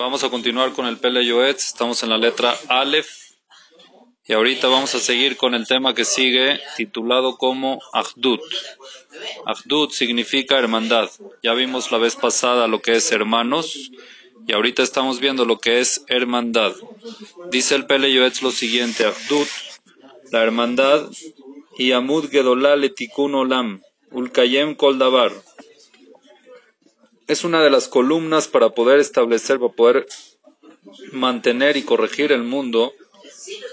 Vamos a continuar con el Pele Yoetz. Estamos en la letra Aleph. Y ahorita vamos a seguir con el tema que sigue, titulado como Ahdut. Ahdut significa hermandad. Ya vimos la vez pasada lo que es hermanos. Y ahorita estamos viendo lo que es hermandad. Dice el Pele Yoetz lo siguiente: Ahdut, la hermandad, y Amud Gedolá Letikun Olam, Ulkayem Koldavar es una de las columnas para poder establecer, para poder mantener y corregir el mundo.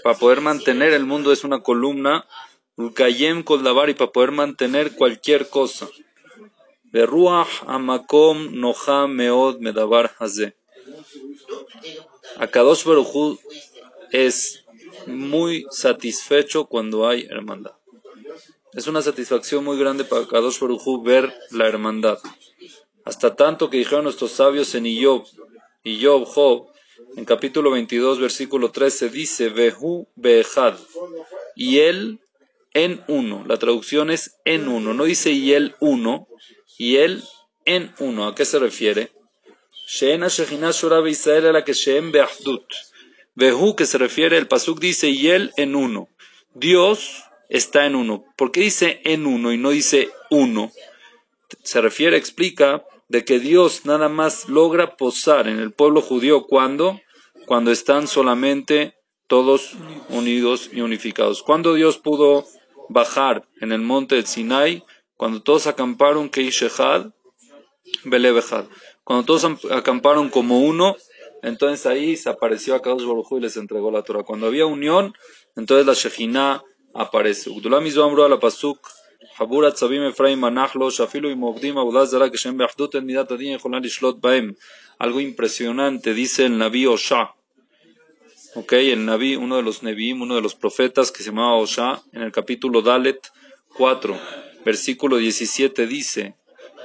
Para poder mantener el mundo es una columna, para poder mantener cualquier cosa. Beruach Amakom Noha Meod Medavar Haze. Akadosh Baruchu es muy satisfecho cuando hay hermandad. Es una satisfacción muy grande para Akadosh Baruchu ver la hermandad. Hasta tanto que dijeron nuestros sabios en Iyob, Iyob, Job, en capítulo 22, versículo 13, dice, Behu Behad, y él en uno. La traducción es en uno, no dice y él uno, y él en uno. ¿A qué se refiere? A que Sheem Beahdut. Behu, que se refiere, el Pasuk dice y él en uno. Dios está en uno. ¿Por qué dice en uno y no dice uno? Se refiere, explica, de que Dios nada más logra posar en el pueblo judío cuando, cuando están solamente todos unidos y unificados. Cuando Dios pudo bajar en el monte de Sinai, cuando todos acamparon Keishehad, Belebehad. Cuando todos acamparon como uno, entonces ahí se apareció a Kadosh Baruj y les entregó la Torah. Cuando había unión, entonces la Shejina aparece. Algo impresionante, dice el Naví Osha. Ok, el Naví, uno de los Nevi'im, uno de los profetas que se llamaba Osha, en el capítulo Dalet 4, versículo 17 dice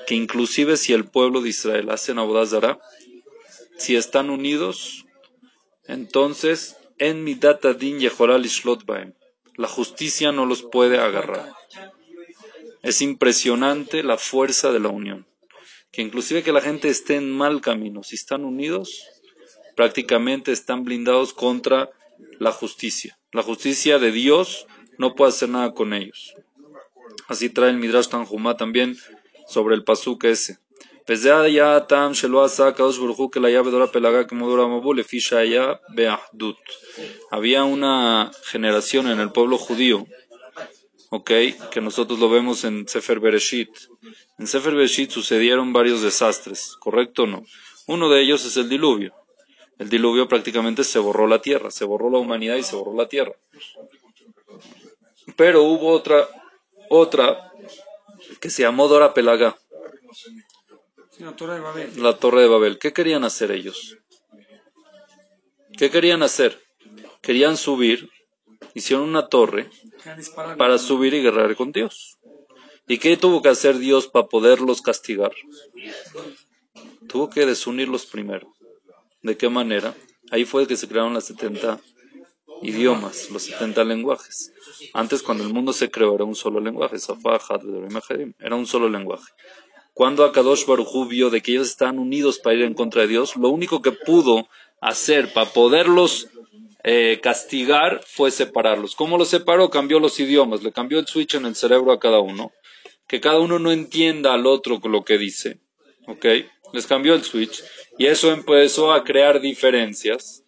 que inclusive si el pueblo de Israel hace Abodazara, si están unidos, entonces en mi din Baem. La justicia no los puede agarrar. Es impresionante la fuerza de la unión. Que inclusive que la gente esté en mal camino, si están unidos, prácticamente están blindados contra la justicia. La justicia de Dios no puede hacer nada con ellos. Así trae el Midrash Tanjumá también sobre el pasuk ese. Había una generación en el pueblo judío ¿ok? Que nosotros lo vemos en Sefer Bereshit. En Sefer Bereshit sucedieron varios desastres, ¿correcto o no? Uno de ellos es el diluvio. El diluvio prácticamente se borró la tierra, se borró la humanidad y se borró la tierra. Pero hubo otra, otra que se llamó Dora Pelaga. La torre de Babel. La torre de Babel. ¿Qué querían hacer ellos? ¿Qué querían hacer? Querían subir, hicieron una torre para subir y guerrear con Dios. ¿Y qué tuvo que hacer Dios para poderlos castigar? Tuvo que desunirlos primero. ¿De qué manera? Ahí fue que se crearon las 70 idiomas, los 70 lenguajes. Antes, cuando el mundo se creó, era un solo lenguaje. Era un solo lenguaje. Cuando Akadosh Baruj vio de que ellos estaban unidos para ir en contra de Dios, lo único que pudo hacer para poderlos eh, castigar fue separarlos. ¿Cómo los separó? Cambió los idiomas, le cambió el switch en el cerebro a cada uno. Que cada uno no entienda al otro lo que dice. ¿Ok? Les cambió el switch. Y eso empezó a crear diferencias,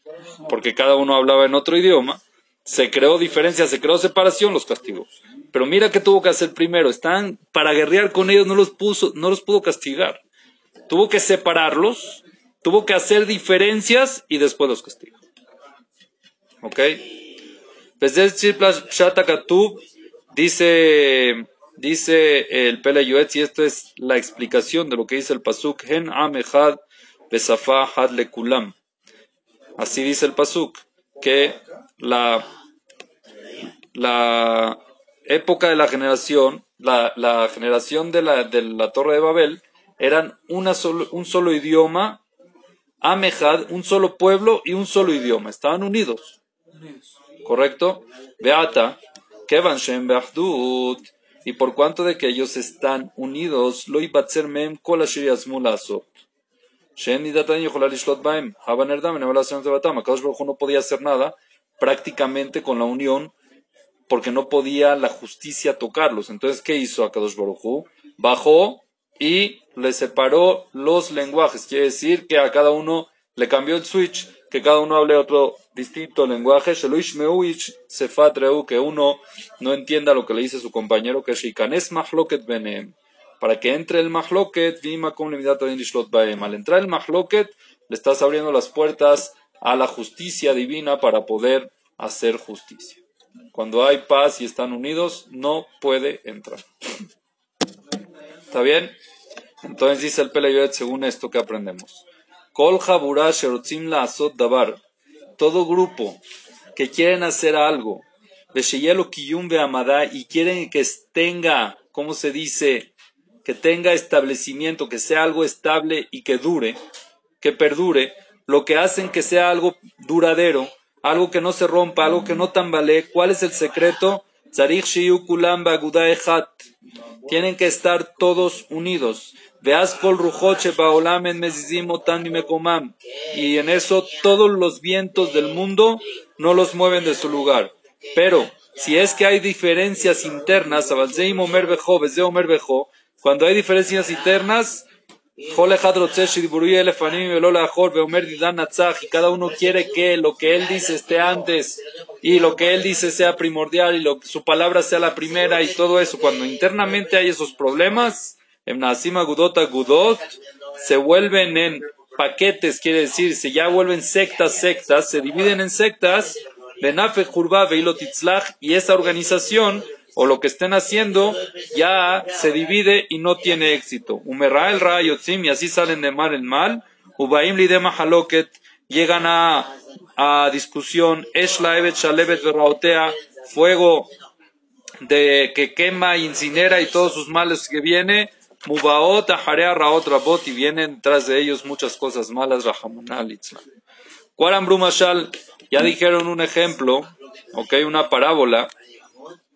porque cada uno hablaba en otro idioma. Se creó diferencias, se creó separación, los castigó. Pero mira qué tuvo que hacer primero. Están para guerrear con ellos, no los, puso, no los pudo castigar. Tuvo que separarlos, tuvo que hacer diferencias y después los castigó. ¿Ok? Dice, dice el Pele y esto es la explicación de lo que dice el Pasuk, Hen Amehad Besafa Had Lekulam. Así dice el Pasuk, que la, la época de la generación, la, la generación de la, de la Torre de Babel, eran una solo, un solo idioma, Amehad, un solo pueblo y un solo idioma. Estaban unidos. ¿Correcto? Beata, Kevan Shem y por cuanto de que ellos están unidos, lo mem no podía hacer nada prácticamente con la unión porque no podía la justicia tocarlos. Entonces, ¿qué hizo Akadosh Baruj Bajó y le separó los lenguajes. Quiere decir que a cada uno le cambió el switch, que cada uno hable otro distinto lenguaje. que uno no entienda lo que le dice su compañero, que es mahloket benem. Para que entre el mahloket, al entrar el mahloket, le estás abriendo las puertas a la justicia divina para poder hacer justicia. Cuando hay paz y están unidos, no puede entrar. ¿Está bien? Entonces dice el Peleyoet según esto que aprendemos. Kol dabar. Todo grupo que quieren hacer algo, y quieren que tenga, ¿cómo se dice? Que tenga establecimiento, que sea algo estable y que dure, que perdure, lo que hacen que sea algo duradero, algo que no se rompa, algo que no tambalee. ¿Cuál es el secreto? Tienen que estar todos unidos. Y en eso todos los vientos del mundo no los mueven de su lugar. Pero si es que hay diferencias internas, cuando hay diferencias internas, y cada uno quiere que lo que él dice esté antes y lo que él dice sea primordial y lo, su palabra sea la primera y todo eso. Cuando internamente hay esos problemas, en Nasima Gudota Gudot, se vuelven en paquetes, quiere decir, se ya vuelven sectas, sectas, se dividen en sectas, y esa organización o lo que estén haciendo ya se divide y no tiene éxito. Umerra el rayotzim y así salen de mar el mal. Ubaim lidema haloket llegan a, a discusión. Eshla evet shalevet verraotea fuego de que quema, incinera y todos sus males que viene. Mubaot ajarea raot rabot y vienen tras de ellos muchas cosas malas. Rahamanal Cuaram Brumashal ya dijeron un ejemplo, ok, una parábola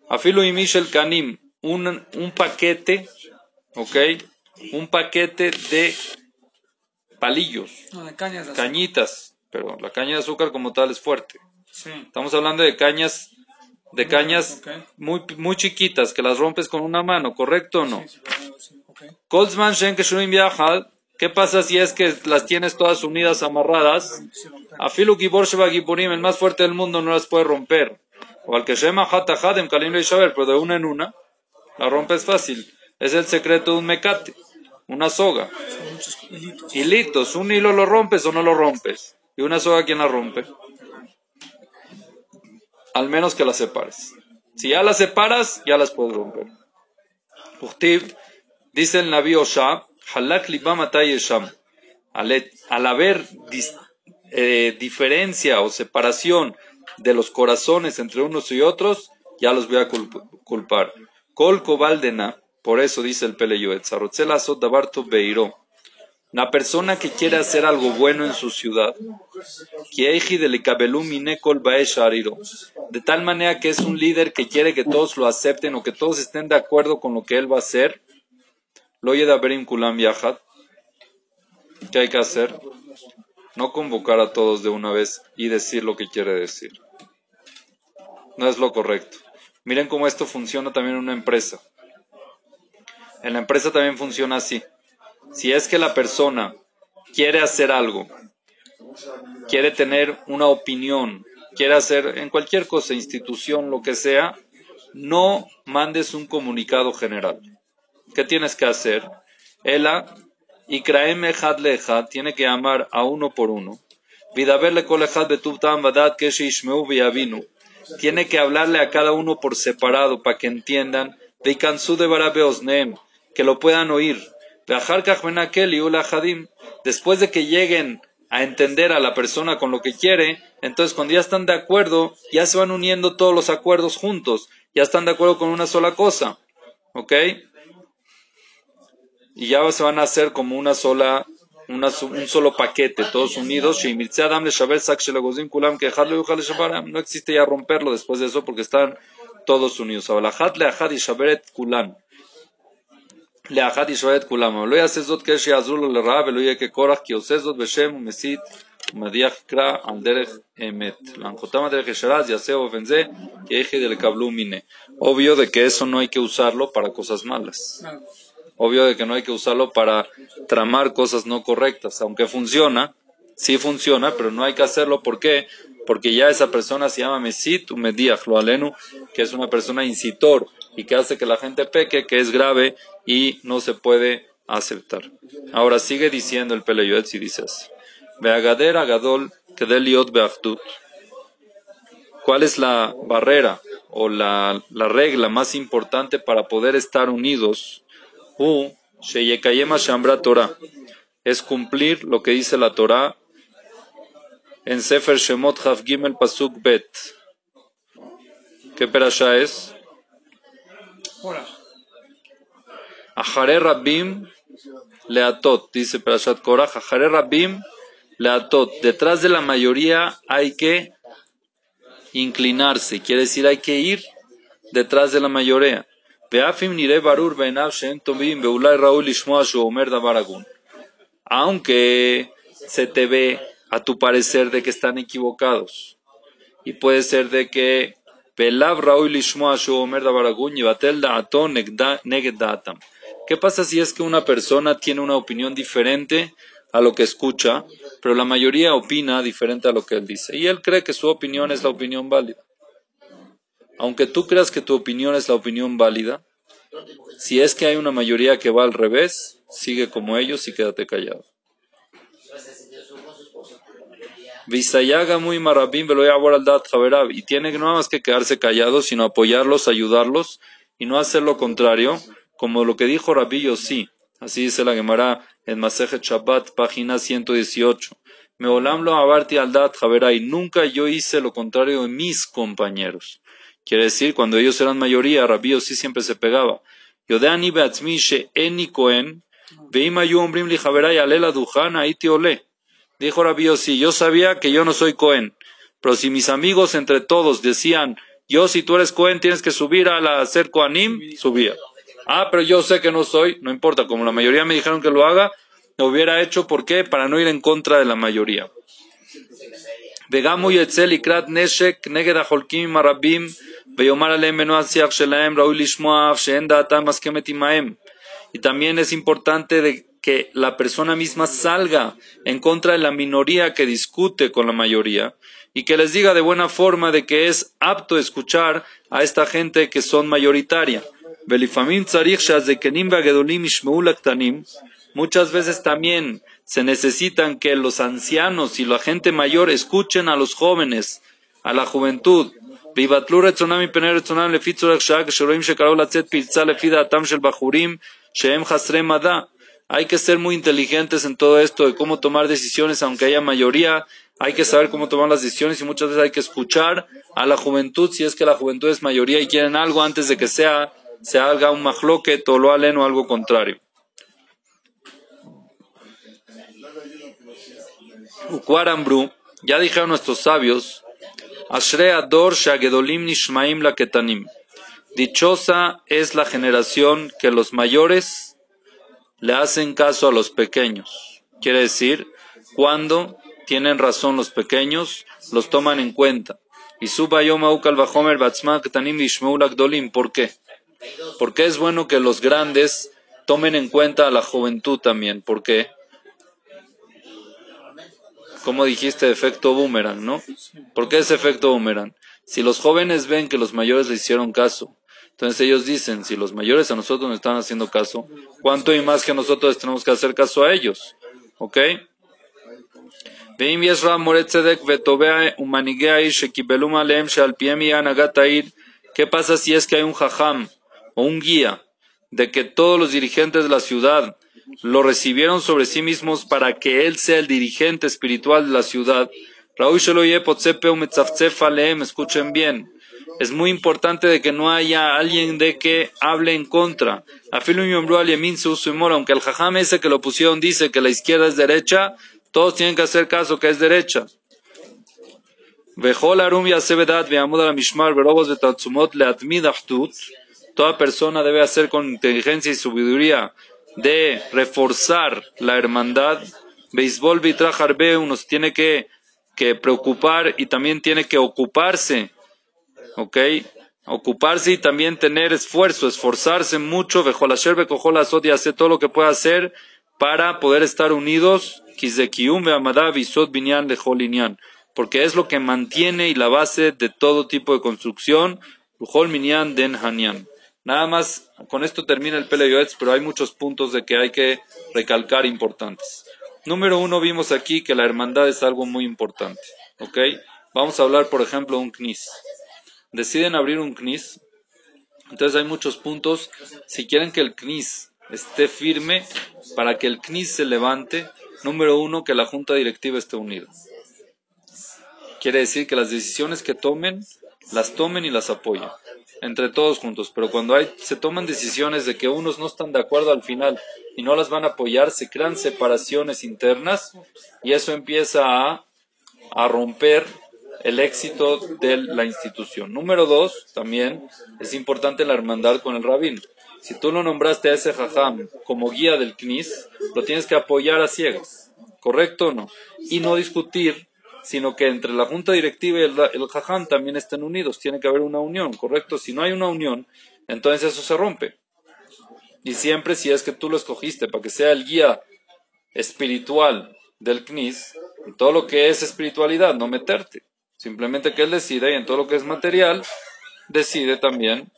Afilo y Michel Canim, un, un paquete, ¿ok? Un paquete de palillos, cañitas, pero la caña de azúcar como tal es fuerte. Estamos hablando de cañas, de cañas muy, muy chiquitas que las rompes con una mano, ¿correcto o no? Colzman ¿qué pasa si es que las tienes todas unidas, amarradas? Afilu Gibor Sheba Giburim, el más fuerte del mundo, no las puede romper. O al que Shema Hatahadem Kalim Shaber, pero de una en una, la rompes fácil. Es el secreto de un mecate, una soga. Hilitos, un hilo lo rompes o no lo rompes. Y una soga, ¿quién la rompe? Al menos que la separes. Si ya las separas, ya las puedes romper. dice el Naví Osha, Halak Al haber eh, diferencia o separación de los corazones entre unos y otros, ya los voy a culpar. Kol Kobaldena, por eso dice el Peleyoet, Dabarto Beiro. La persona que quiere hacer algo bueno en su ciudad, de tal manera que es un líder que quiere que todos lo acepten o que todos estén de acuerdo con lo que él va a hacer, lo Kulam ¿Qué hay que hacer? No convocar a todos de una vez y decir lo que quiere decir no es lo correcto. Miren cómo esto funciona también en una empresa. En la empresa también funciona así. Si es que la persona quiere hacer algo, quiere tener una opinión, quiere hacer en cualquier cosa, institución, lo que sea, no mandes un comunicado general. ¿Qué tienes que hacer? Ela y Kraeme Leja tiene que llamar a uno por uno. Vidaberle Kolejad Betubtam Badat Keshi Ishmeu tiene que hablarle a cada uno por separado para que entiendan, de de que lo puedan oír. Después de que lleguen a entender a la persona con lo que quiere, entonces cuando ya están de acuerdo, ya se van uniendo todos los acuerdos juntos, ya están de acuerdo con una sola cosa. ¿Ok? Y ya se van a hacer como una sola un solo paquete, todos unidos. No existe ya romperlo después de eso porque están todos unidos. לאחת ישראל את כולם, אבל לא יעשה זאת כשיעזרו לו לרעה ולא יהיה כקורח כי עושה זאת בשם ומסית ומדיח יקרא על דרך אמת. להנחותם הדרך ישרה אז יעשה באופן זה כי היכי דלקבלו מיניה. Obvio de que eso no hay que usarlo para cosas malas. Obvio de que no hay que usarlo para tramar cosas no correctas, aunque funciona, sí funciona, pero no hay que hacerlo. ¿Por qué? Porque ya esa persona se llama Mesit Umediach, lo que es una persona incitor y que hace que la gente peque, que es grave y no se puede aceptar. Ahora sigue diciendo el Peleyuet si dices, Beagader Agadol Kedeliot Beachdut. ¿Cuál es la barrera o la, regla más importante para poder estar unidos? U Sheyekayema Shambra Torah. Es cumplir lo que dice la Torah en Sefer Shemot Hav Gimel Pasuk Bet. ¿Qué perasha es? Ajare Rabim Leatot, dice Perashat Korach, Ajare Rabim Leatot. Detrás de la mayoría hay que inclinarse, quiere decir hay que ir detrás de la mayoría. Aunque se te ve a tu parecer de que están equivocados y puede ser de que. ¿Qué pasa si es que una persona tiene una opinión diferente a lo que escucha, pero la mayoría opina diferente a lo que él dice? Y él cree que su opinión es la opinión válida. Aunque tú creas que tu opinión es la opinión válida, si es que hay una mayoría que va al revés, sigue como ellos y quédate callado. Visayaga muy marabim y tiene no más que quedarse callado, sino apoyarlos, ayudarlos y no hacer lo contrario, como lo que dijo Rabbi sí. Así dice la Gemara en Masejet Shabbat, página 118. Meolam lo abarti al dat y nunca yo hice lo contrario de mis compañeros. Quiere decir, cuando ellos eran mayoría, Rabbi sí siempre se pegaba. Dijo Rabbi sí, yo sabía que yo no soy cohen, pero si mis amigos entre todos decían, yo si tú eres cohen tienes que subir a la hacer koanim, subía. Ah, pero yo sé que no soy, no importa, como la mayoría me dijeron que lo haga, lo hubiera hecho, ¿por qué? Para no ir en contra de la mayoría. Y también es importante de que la persona misma salga en contra de la minoría que discute con la mayoría y que les diga de buena forma de que es apto escuchar a esta gente que son mayoritaria. Muchas veces también se necesitan que los ancianos y la gente mayor escuchen a los jóvenes, a la juventud. Hay que ser muy inteligentes en todo esto de cómo tomar decisiones aunque haya mayoría. Hay que saber cómo tomar las decisiones y muchas veces hay que escuchar a la juventud si es que la juventud es mayoría y quieren algo antes de que sea se haga un mahloket o lo alen o algo contrario. Ukwarambru, ya dijeron nuestros sabios, Ashre Ador Shagedolim Nishmaim la Ketanim. Dichosa es la generación que los mayores le hacen caso a los pequeños. Quiere decir, cuando tienen razón los pequeños, los toman en cuenta. Y subayoma ukal bahomer batzma ketanim Gdolim. ¿Por qué? Porque es bueno que los grandes tomen en cuenta a la juventud también. ¿Por qué? Como dijiste, efecto boomerang, ¿no? ¿Por qué es efecto boomerang? Si los jóvenes ven que los mayores les hicieron caso, entonces ellos dicen, si los mayores a nosotros nos están haciendo caso, ¿cuánto y más que nosotros tenemos que hacer caso a ellos? ¿Ok? ¿Qué pasa si es que hay un jajam o un guía de que todos los dirigentes de la ciudad lo recibieron sobre sí mismos para que él sea el dirigente espiritual de la ciudad. Escuchen bien. Es muy importante de que no haya alguien de que hable en contra. Aunque el jajam ese que lo pusieron dice que la izquierda es derecha, todos tienen que hacer caso que es derecha. toda persona debe hacer con inteligencia y sabiduría de reforzar la hermandad. Béisbol Vitrajarbe uno se tiene que, que preocupar y también tiene que ocuparse, ¿ok? Ocuparse y también tener esfuerzo, esforzarse mucho, Bejolasher, Bekojolasot y hacer todo lo que pueda hacer para poder estar unidos, porque es lo que mantiene y la base de todo tipo de construcción, Den Nada más, con esto termina el Pele pero hay muchos puntos de que hay que recalcar importantes. Número uno, vimos aquí que la hermandad es algo muy importante. Vamos a hablar, por ejemplo, de un CNIS. Deciden abrir un CNIS. Entonces hay muchos puntos. Si quieren que el CNIS esté firme, para que el CNIS se levante, número uno, que la junta directiva esté unida. Quiere decir que las decisiones que tomen, las tomen y las apoyen entre todos juntos, pero cuando hay, se toman decisiones de que unos no están de acuerdo al final y no las van a apoyar, se crean separaciones internas y eso empieza a, romper el éxito de la institución. Número dos, también es importante la hermandad con el rabín. Si tú lo nombraste a ese jajam como guía del CNIS, lo tienes que apoyar a ciegas, ¿correcto o no? Y no discutir sino que entre la junta directiva y el, el también estén unidos. Tiene que haber una unión, ¿correcto? Si no hay una unión, entonces eso se rompe. Y siempre si es que tú lo escogiste para que sea el guía espiritual del CNIS, en todo lo que es espiritualidad, no meterte. Simplemente que él decide y en todo lo que es material, decide también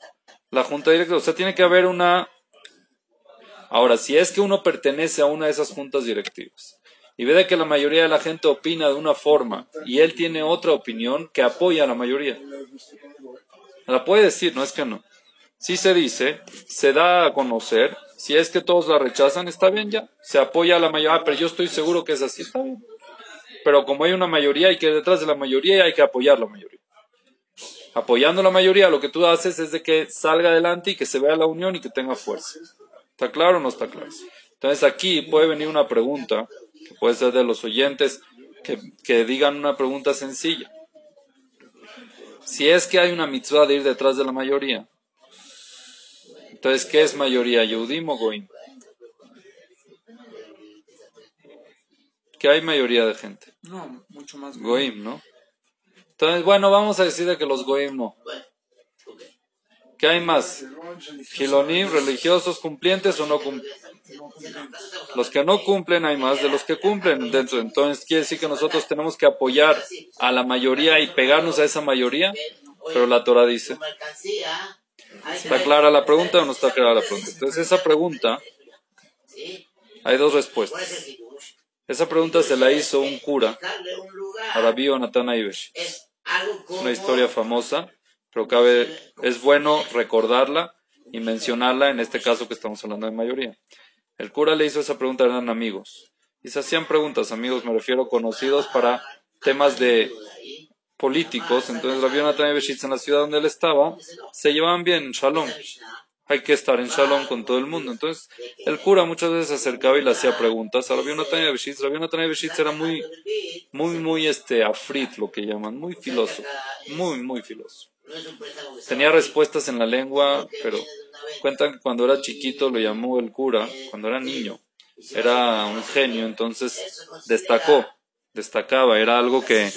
la junta directiva. O sea, tiene que haber una... Ahora, si es que uno pertenece a una de esas juntas directivas y ve que la mayoría de la gente opina de una forma y él tiene otra opinión que apoya a la mayoría. La puede decir, no es que no. Si se dice, se da a conocer, si es que todos la rechazan, está bien ya, se apoya a la mayoría, ah, pero yo estoy seguro que es así, está bien. Pero como hay una mayoría y que detrás de la mayoría hay que apoyar la mayoría. Apoyando la mayoría, lo que tú haces es de que salga adelante y que se vea la unión y que tenga fuerza. ¿Está claro o no está claro? Entonces aquí puede venir una pregunta puede ser de los oyentes, que, digan una pregunta sencilla. Si es que hay una mitzvah de ir detrás de la mayoría, entonces, ¿qué es mayoría? ¿Yehudim o Goim? ¿Qué hay mayoría de gente? No, mucho más. Goim, ¿no? Entonces, bueno, vamos a decir que los Goim no. ¿Qué hay más? Gilonim, religiosos cumplientes o no cumplientes. Los que no cumplen hay más de los que cumplen dentro. Entonces quiere decir que nosotros tenemos que apoyar a la mayoría y pegarnos a esa mayoría. Pero la Torah dice. ¿Está clara la pregunta o no está clara la pregunta? Entonces esa pregunta, hay dos respuestas. Esa pregunta se la hizo un cura, Rabbi Nathan Ibesh. Una historia famosa, pero cabe, es bueno recordarla y mencionarla en este caso que estamos hablando de mayoría. El cura le hizo esa pregunta, eran amigos. Y se hacían preguntas, amigos, me refiero conocidos para temas de políticos. Entonces, Rabbi Beshitz en la ciudad donde él estaba, se llevaban bien, en shalom. Hay que estar en shalom con todo el mundo. Entonces, el cura muchas veces se acercaba y le hacía preguntas a Rabbi Beshitz. Rabbi Beshitz era muy, muy, muy, este, afrit, lo que llaman, muy filoso. Muy, muy filoso. Tenía respuestas en la lengua, pero Cuentan que cuando era chiquito lo llamó el cura, cuando era niño. Era un genio, entonces destacó, destacaba, era algo que,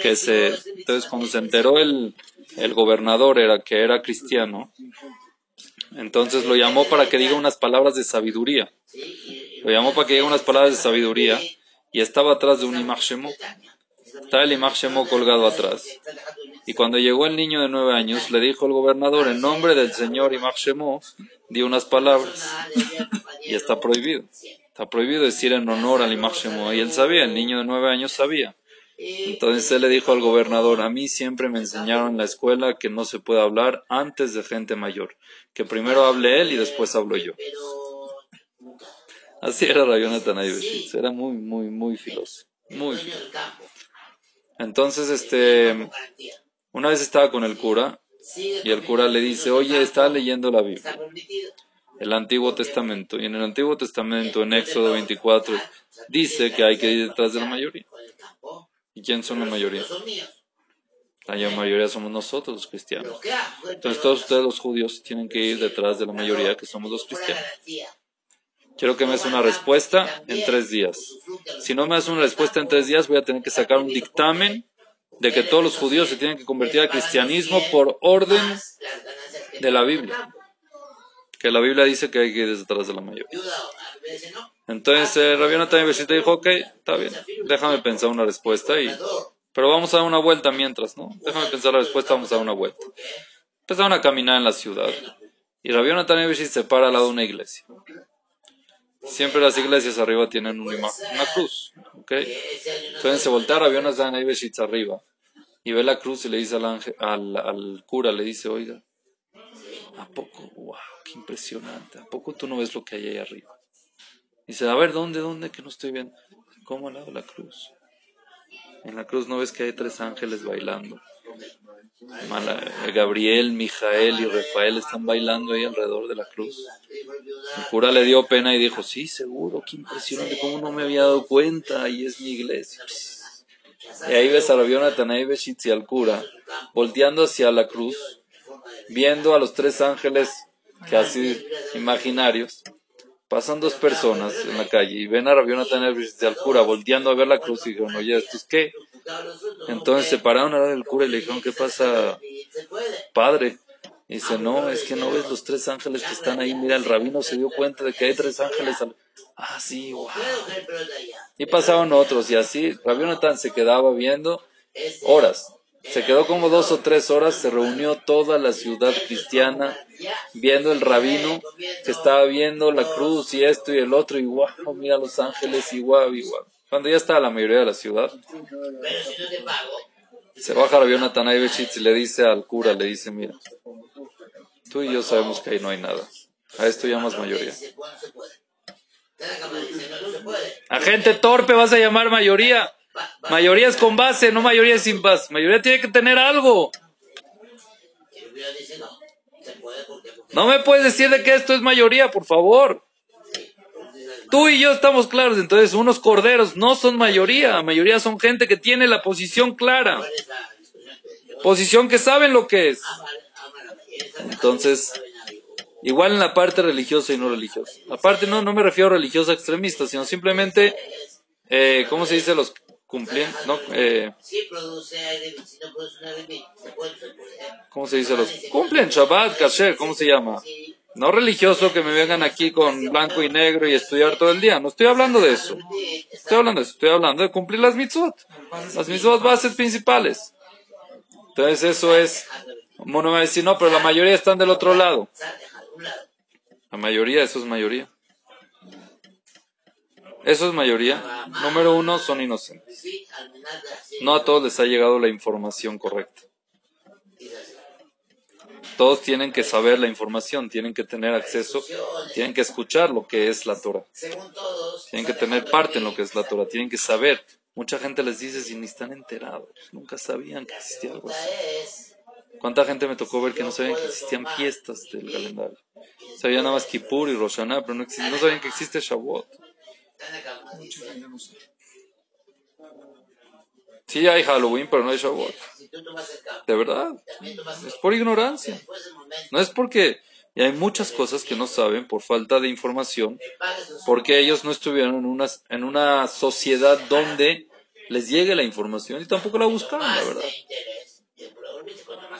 que se... Entonces cuando se enteró el, el gobernador era que era cristiano, entonces lo llamó para que diga unas palabras de sabiduría. Lo llamó para que diga unas palabras de sabiduría y estaba atrás de un imachemo. Estaba el imachemo colgado atrás. Y cuando llegó el niño de nueve años, le dijo el gobernador, en nombre del Señor Imach dio unas palabras. y está prohibido. Está prohibido decir en honor al Imach Y él sabía, el niño de nueve años sabía. Entonces él le dijo al gobernador, a mí siempre me enseñaron en la escuela que no se puede hablar antes de gente mayor, que primero hable él y después hablo yo. Así era Rayonatan Ayushitz, era muy, muy, muy filoso, muy filoso. Entonces, este, una vez estaba con el cura y el cura le dice, oye, está leyendo la Biblia, el Antiguo Testamento. Y en el Antiguo Testamento, en Éxodo 24, dice que hay que ir detrás de la mayoría. ¿Y quién son la mayoría? La mayoría somos nosotros los cristianos. Entonces todos ustedes los judíos tienen que ir detrás de la mayoría que somos los cristianos. Quiero que me des una respuesta en tres días. Si no me das una respuesta en tres días, voy a tener que sacar un dictamen de que todos los judíos se tienen que convertir al cristianismo por orden de la Biblia. Que la Biblia dice que hay que ir detrás de la mayoría. Entonces, eh, Rabiona también dijo, ok, está bien, déjame pensar una respuesta pero vamos a dar una vuelta mientras, ¿no? Déjame pensar la respuesta, vamos a dar una vuelta. Empezaron a caminar en la ciudad. Y Rabbi Jonathan se para al lado de una iglesia. Siempre las iglesias arriba tienen una, una cruz. ¿ok? Entonces se voltea Rabbi Jonathan arriba. Y ve la cruz y le dice al, ángel, al, al cura, le dice, oiga, ¿a poco? ¡Wow! ¡Qué impresionante! ¿A poco tú no ves lo que hay ahí arriba? Dice, a ver, ¿dónde, dónde? Que no estoy viendo. ¿Cómo al lado de la cruz? En la cruz no ves que hay tres ángeles bailando. Gabriel, Mijael y Rafael están bailando ahí alrededor de la cruz. El cura le dio pena y dijo, sí, seguro, qué impresionante, cómo no me había dado cuenta, ahí es mi iglesia. Y ahí ves a Rabiona y al cura, volteando hacia la cruz, viendo a los tres ángeles casi imaginarios, pasan dos personas en la calle y ven a Rabbi Jonathan al cura volteando a ver la cruz y dijeron, oye, ¿esto es qué? Entonces se pararon a ver el cura y le dijeron, ¿qué pasa, padre? Y dice, no, es que no ves los tres ángeles que están ahí. Mira, el rabino se dio cuenta de que hay tres ángeles. Ah, sí, wow. Y pasaron otros y así. Rabbi Jonathan se quedaba viendo horas. Se quedó como dos o tres horas, se reunió toda la ciudad cristiana viendo el rabino que estaba viendo la cruz y esto y el otro y wow, mira los ángeles y wow, Cuando ya estaba la mayoría de la ciudad, se baja Rabbi Natanaevich y le dice al cura, le dice, mira, tú y yo sabemos que ahí no hay nada. A esto llamas mayoría. A gente torpe vas a llamar mayoría. Mayoría es con base, no mayoría sin base. Mayoría tiene que tener algo. No me puedes decir de que esto es mayoría, por favor. Tú y yo estamos claros, entonces unos corderos no son mayoría, mayoría son gente que tiene la posición clara, posición que saben lo que es. Entonces, igual en la parte religiosa y no religiosa. Aparte no, no me refiero a religiosa extremista, sino simplemente, eh, ¿cómo se dice? Los cumplen, ¿no? Eh, ¿Cómo se dice? Los cumplen Shabbat, Kasher, ¿cómo se llama? No religioso que me vengan aquí con blanco y negro y estudiar todo el día. No estoy hablando de eso. Estoy hablando de eso. Estoy hablando de cumplir las mitzvot. Las mitzvot bases principales. Entonces eso es, uno va a decir, no, pero la mayoría están del otro lado. La mayoría, eso es mayoría. Eso es mayoría. Número uno, son inocentes. No a todos les ha llegado la información correcta. Todos tienen que saber la información, tienen que tener acceso, tienen que escuchar lo que es la Torah. Tienen que tener parte en lo que es la Torah, tienen que saber. Mucha gente les dice si ni están enterados, nunca sabían que existía algo así. ¿Cuánta gente me tocó ver que no sabían que existían fiestas del calendario? Sabían nada más Kippur y Rosh pero no, no sabían que existe Shavuot. Sí hay Halloween, pero no hay Shavuot. De verdad. Es por ignorancia. No es porque... Hay muchas cosas que no saben por falta de información, porque ellos no estuvieron en una, en una sociedad donde les llegue la información y tampoco la buscaron, la verdad.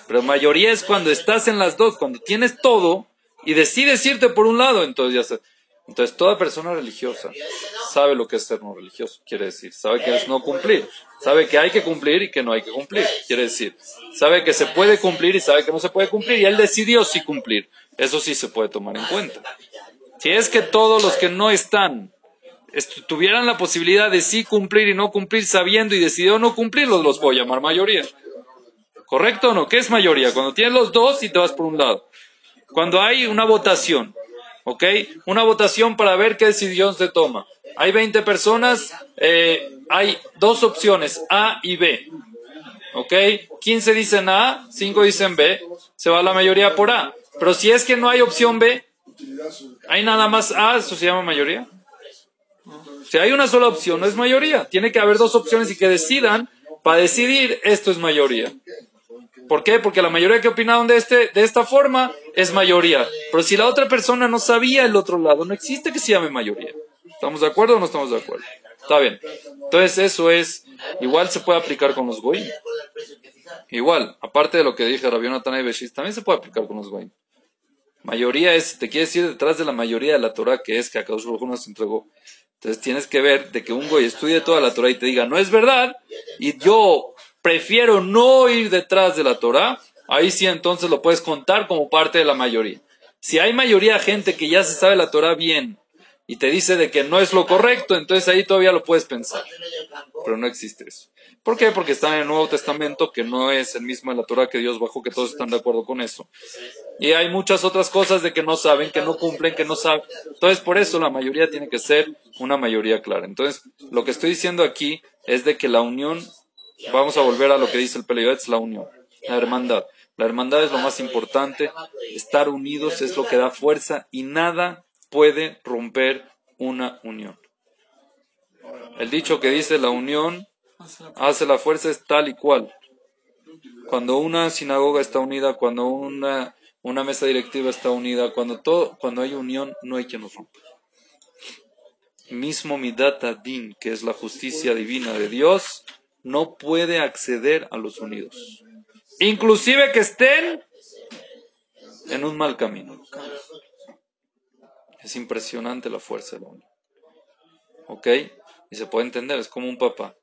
Pero mayoría es cuando estás en las dos, cuando tienes todo y decides irte por un lado, entonces ya entonces, toda persona religiosa sabe lo que es ser no religioso, quiere decir, sabe que es no cumplir, sabe que hay que cumplir y que no hay que cumplir, quiere decir, sabe que se puede cumplir y sabe que no se puede cumplir y él decidió sí cumplir. Eso sí se puede tomar en cuenta. Si es que todos los que no están tuvieran la posibilidad de sí cumplir y no cumplir sabiendo y decidió no cumplir, los voy a llamar mayoría. ¿Correcto o no? ¿Qué es mayoría? Cuando tienes los dos y te vas por un lado. Cuando hay una votación ¿ok? Una votación para ver qué decisión se toma. Hay 20 personas, eh, hay dos opciones, A y B, ¿ok? 15 dicen A, 5 dicen B, se va la mayoría por A. Pero si es que no hay opción B, hay nada más A, ¿eso se llama mayoría? Si hay una sola opción, no es mayoría. Tiene que haber dos opciones y que decidan, para decidir, esto es mayoría. ¿Por qué? Porque la mayoría que opinaron de, este, de esta forma es mayoría. Pero si la otra persona no sabía el otro lado, no existe que se llame mayoría. ¿Estamos de acuerdo o no estamos de acuerdo? Está bien. Entonces eso es, igual se puede aplicar con los goyim. Igual, aparte de lo que dije Rabbi Natana y Beshis, también se puede aplicar con los goyim. Mayoría es, te quiere decir detrás de la mayoría de la Torah que es que acá nos entregó. Entonces tienes que ver de que un goy estudie toda la Torah y te diga, no es verdad, y yo prefiero no ir detrás de la Torah, ahí sí entonces lo puedes contar como parte de la mayoría. Si hay mayoría de gente que ya se sabe la Torah bien y te dice de que no es lo correcto, entonces ahí todavía lo puedes pensar. Pero no existe eso. ¿Por qué? Porque está en el Nuevo Testamento, que no es el mismo de la Torah que Dios bajó, que todos están de acuerdo con eso. Y hay muchas otras cosas de que no saben, que no cumplen, que no saben. Entonces, por eso la mayoría tiene que ser una mayoría clara. Entonces, lo que estoy diciendo aquí es de que la unión, vamos a volver a lo que dice el Peleo, es la unión, la hermandad. La hermandad es lo más importante, estar unidos es lo que da fuerza y nada puede romper una unión. El dicho que dice la unión hace la fuerza es tal y cual. Cuando una sinagoga está unida, cuando una, una mesa directiva está unida, cuando, todo, cuando hay unión, no hay quien nos rompa. Mismo Midata Din, que es la justicia divina de Dios, no puede acceder a los unidos. Inclusive que estén en un mal camino. Es impresionante la fuerza de la unión. ¿Ok? Y se puede entender, es como un papá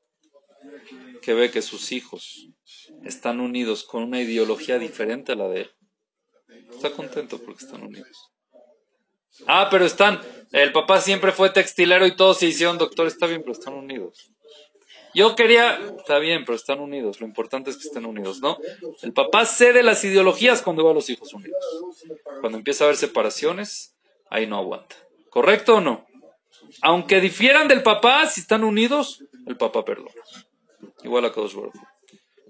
que ve que sus hijos están unidos con una ideología diferente a la de él. Está contento porque están unidos. Ah, pero están, el papá siempre fue textilero y todos se hicieron doctor, está bien, pero están unidos. Yo quería, está bien, pero están unidos, lo importante es que estén unidos, ¿no? El papá cede las ideologías cuando va a los hijos unidos. Cuando empieza a haber separaciones, ahí no aguanta. ¿Correcto o no? Aunque difieran del papá, si están unidos, el papá perdona. Igual a Kadosh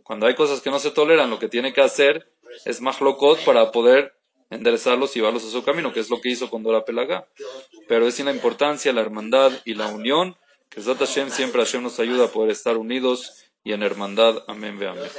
Cuando hay cosas que no se toleran, lo que tiene que hacer es más locot para poder enderezarlos y llevarlos a su camino, que es lo que hizo con Dora Pelaga. Pero es sin la importancia, la hermandad y la unión, que Hashem siempre Hashem nos ayuda a poder estar unidos y en hermandad. Amén, ve amén.